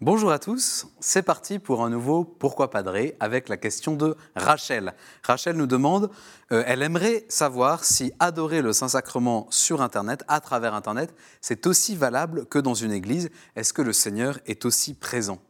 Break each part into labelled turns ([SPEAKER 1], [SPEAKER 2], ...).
[SPEAKER 1] Bonjour à tous, c'est parti pour un nouveau Pourquoi Padré avec la question de Rachel. Rachel nous demande, euh, elle aimerait savoir si adorer le Saint-Sacrement sur Internet, à travers Internet, c'est aussi valable que dans une église. Est-ce que le Seigneur est aussi présent?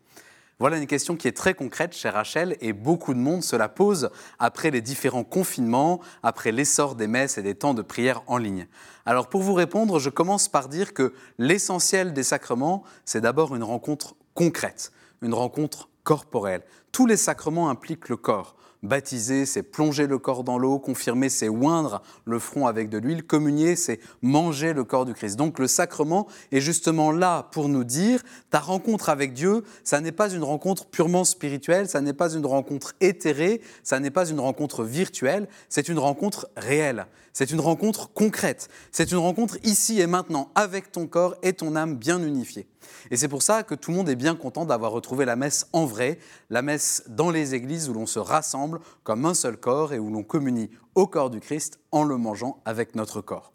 [SPEAKER 1] Voilà une question qui est très concrète chez Rachel et beaucoup de monde se la pose après les différents confinements, après l'essor des messes et des temps de prière en ligne. Alors pour vous répondre, je commence par dire que l'essentiel des sacrements, c'est d'abord une rencontre concrète, une rencontre corporelle. Tous les sacrements impliquent le corps. Baptiser, c'est plonger le corps dans l'eau, confirmer, c'est oindre le front avec de l'huile, communier, c'est manger le corps du Christ. Donc le sacrement est justement là pour nous dire, ta rencontre avec Dieu, ça n'est pas une rencontre purement spirituelle, ça n'est pas une rencontre éthérée, ça n'est pas une rencontre virtuelle, c'est une rencontre réelle, c'est une rencontre concrète, c'est une rencontre ici et maintenant avec ton corps et ton âme bien unifiés. Et c'est pour ça que tout le monde est bien content d'avoir retrouvé la messe en vrai, la messe dans les églises où l'on se rassemble comme un seul corps et où l'on communie au corps du Christ en le mangeant avec notre corps.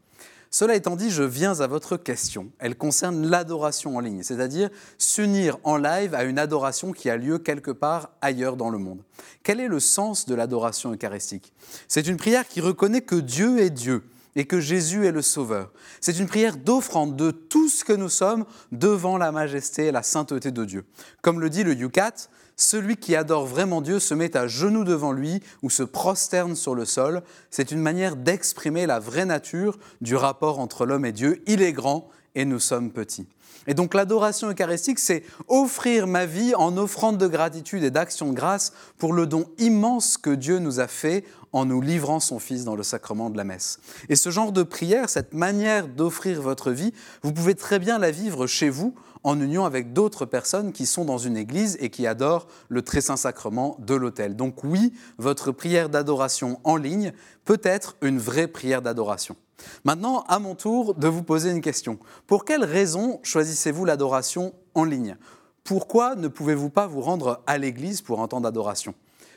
[SPEAKER 1] Cela étant dit, je viens à votre question. Elle concerne l'adoration en ligne, c'est-à-dire s'unir en live à une adoration qui a lieu quelque part ailleurs dans le monde. Quel est le sens de l'adoration eucharistique? C'est une prière qui reconnaît que Dieu est Dieu et que Jésus est le Sauveur. C'est une prière d'offrande de tout ce que nous sommes devant la majesté et la sainteté de Dieu. Comme le dit le Yucat, celui qui adore vraiment Dieu se met à genoux devant lui ou se prosterne sur le sol. C'est une manière d'exprimer la vraie nature du rapport entre l'homme et Dieu. Il est grand et nous sommes petits. Et donc l'adoration eucharistique, c'est offrir ma vie en offrande de gratitude et d'action de grâce pour le don immense que Dieu nous a fait en nous livrant son Fils dans le sacrement de la messe. Et ce genre de prière, cette manière d'offrir votre vie, vous pouvez très bien la vivre chez vous en union avec d'autres personnes qui sont dans une église et qui adorent le très saint sacrement de l'autel. Donc oui, votre prière d'adoration en ligne peut être une vraie prière d'adoration. Maintenant, à mon tour de vous poser une question. Pour quelles raisons choisissez-vous l'adoration en ligne? Pourquoi ne pouvez-vous pas vous rendre à l'église pour un temps d'adoration?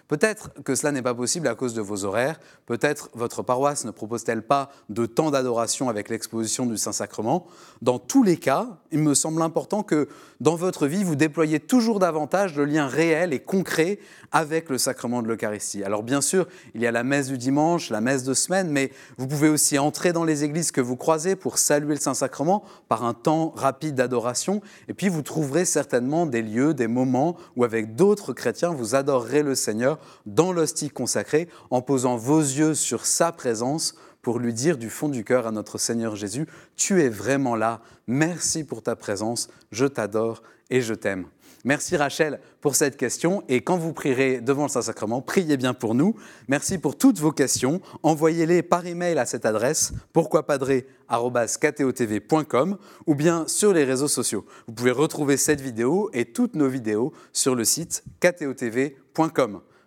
[SPEAKER 1] Peut-être que cela n'est pas possible à cause de vos horaires, peut-être votre paroisse ne propose-t-elle pas de temps d'adoration avec l'exposition du Saint-Sacrement. Dans tous les cas, il me semble important que dans votre vie, vous déployiez toujours davantage le lien réel et concret avec le sacrement de l'Eucharistie. Alors bien sûr, il y a la messe du dimanche, la messe de semaine, mais vous pouvez aussi entrer dans les églises que vous croisez pour saluer le Saint-Sacrement par un temps rapide d'adoration, et puis vous trouverez certainement des lieux, des moments où avec d'autres chrétiens, vous adorerez le Seigneur dans l'hostie consacrée en posant vos yeux sur sa présence pour lui dire du fond du cœur à notre Seigneur Jésus, tu es vraiment là, merci pour ta présence, je t'adore et je t'aime. Merci Rachel pour cette question et quand vous prierez devant le Saint-Sacrement, priez bien pour nous. Merci pour toutes vos questions. Envoyez-les par email à cette adresse pourquoipadré.com ou bien sur les réseaux sociaux. Vous pouvez retrouver cette vidéo et toutes nos vidéos sur le site ktotv.com.